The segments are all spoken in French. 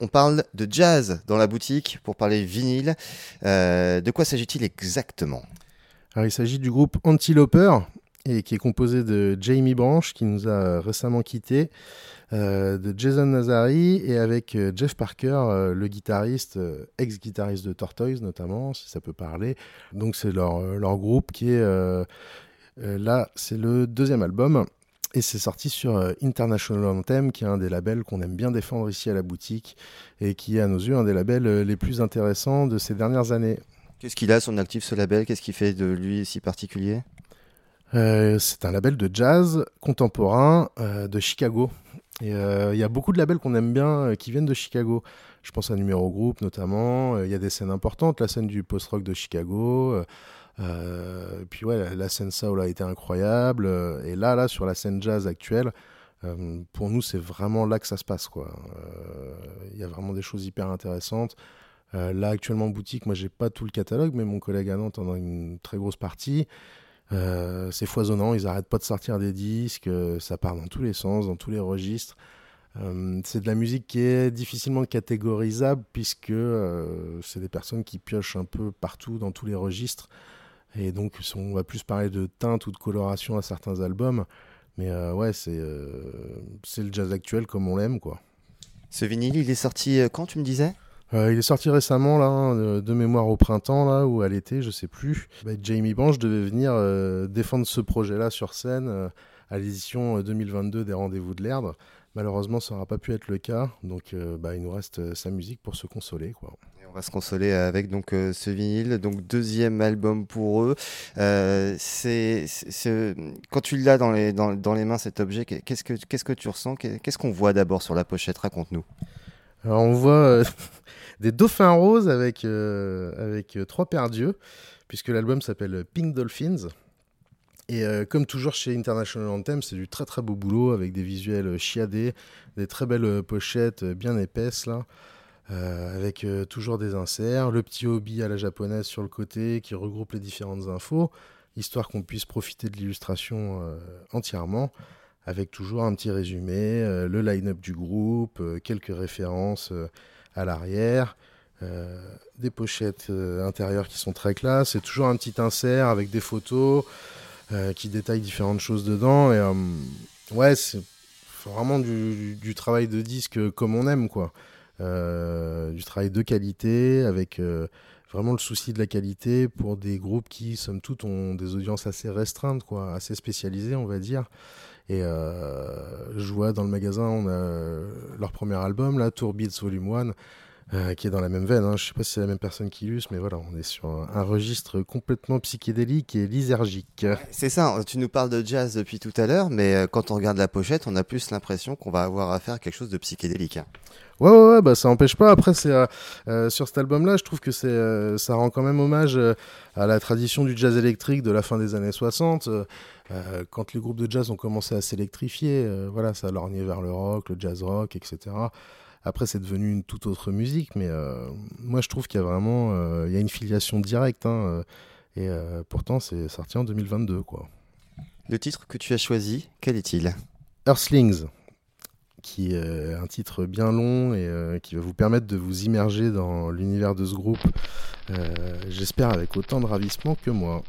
on parle de jazz dans la boutique pour parler vinyle. Euh, de quoi s'agit-il exactement? Il s'agit du groupe Antiloper et qui est composé de Jamie Branch qui nous a récemment quittés, euh, de Jason Nazari et avec euh, Jeff Parker, le guitariste, ex-guitariste de Tortoise notamment, si ça peut parler. Donc c'est leur, groupe qui est là, c'est le deuxième album et c'est sorti sur euh, International Anthem, qui est un des labels qu'on aime bien défendre ici à la boutique et qui est à nos yeux un des labels euh, les plus intéressants de ces dernières années. Qu'est-ce qu'il a son actif ce label? Qu'est-ce qui fait de lui si particulier? Euh, C'est un label de jazz contemporain de Chicago. Il y a beaucoup de labels qu'on aime bien qui viennent de Chicago. Je pense à Numéro Group notamment. Il y a des scènes importantes, la scène du post-rock de Chicago. Euh, puis ouais, la, scène soul a été incroyable. Euh, et là, là, sur la scène jazz actuelle, euh, pour nous, c'est vraiment là que ça se passe. Il y a vraiment des choses hyper intéressantes. là, actuellement, en boutique, moi, j'ai pas tout le catalogue, mais mon collègue à Nantes en a une très grosse partie. c'est foisonnant, ils arrêtent pas de sortir des disques, ça part dans tous les sens, dans tous les registres. c'est de la musique qui est difficilement catégorisable puisque c'est des personnes qui piochent un peu partout dans tous les registres. Et donc, on va plus parler de teinte ou de coloration à certains albums. Mais euh, ouais, euh, c'est le jazz actuel comme on l'aime, quoi. Ce vinyle, il est sorti euh, quand, tu me disais? Il est sorti récemment, là, hein, de, mémoire au printemps, là, ou à l'été, je sais plus. Bah, Jamie Branch devait venir défendre ce projet-là sur scène à l'édition 2022 des Rendez-vous de l'Erdre. Malheureusement, ça n'aura pas pu être le cas. Donc, bah, il nous reste sa musique pour se consoler, quoi on va se consoler avec donc euh, ce vinyle, donc deuxième album pour eux. Euh, c'est, quand tu l'as dans les, dans, les mains cet objet, qu'est-ce que tu ressens? Qu'est-ce qu'on voit d'abord sur la pochette? Raconte-nous. On voit euh, des dauphins roses avec avec trois paires d'yeux, puisque l'album s'appelle Pink Dolphins. Et comme toujours chez International Anthem, c'est du très très beau boulot avec des visuels chiadés, des très belles pochettes bien épaisses là. Euh, avec euh, toujours des inserts, le petit hobby à la japonaise sur le côté qui regroupe les différentes infos, histoire qu'on puisse profiter de l'illustration euh, entièrement, avec toujours un petit résumé, le line-up du groupe, quelques références à l'arrière. des pochettes intérieures qui sont très classe, et toujours un petit insert avec des photos qui détaillent différentes choses dedans. Et ouais, c'est vraiment du, du, travail de disque comme on aime, quoi. Euh, du travail de qualité, avec euh, vraiment le souci de la qualité pour des groupes qui, somme toute, ont des audiences assez restreintes, quoi, assez spécialisées, on va dire. Et euh, je vois dans le magasin, on a leur premier album, là, Tour Beats Volume 1, qui est dans la même veine. Hein. Je sais pas si c'est la même personne qui l'use, mais voilà, on est sur un, registre complètement psychédélique et lysergique. C'est ça, tu nous parles de jazz depuis tout à l'heure, mais quand on regarde la pochette, on a plus l'impression qu'on va avoir affaire à quelque chose de psychédélique. Hein. Ouais, ouais, ouais, bah ça empêche pas. Après, c'est euh, euh, sur cet album-là, je trouve que c'est, euh, ça rend quand même hommage à la tradition du jazz électrique de la fin des années 60. quand les groupes de jazz ont commencé à s'électrifier, voilà, ça a lorgné vers le rock, le jazz rock, etc. Après, c'est devenu une toute autre musique, mais moi, je trouve qu'il y a vraiment, il y a une filiation directe. Hein, et pourtant, c'est sorti en 2022, quoi. Le titre que tu as choisi, quel est-il? Earthlings qui est un titre bien long et euh, qui va vous permettre de vous immerger dans l'univers de ce groupe, euh, j'espère avec autant de ravissement que moi.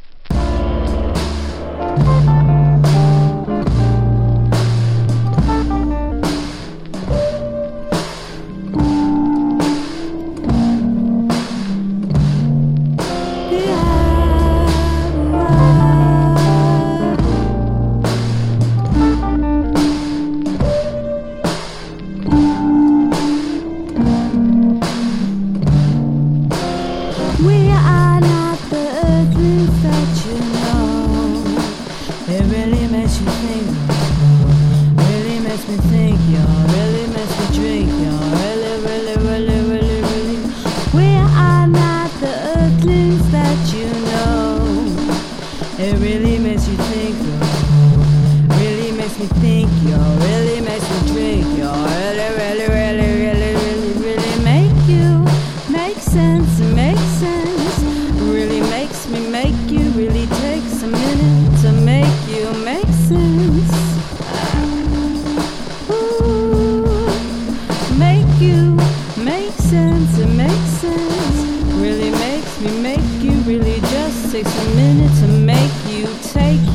You really make me drink. You really, really, really, really, really, really make you make sense, make sense. Really makes me make you. Really takes a minute to make you make sense. Ooh, make you make sense, it makes sense. Really makes me make you. Really just takes a minute to make you take.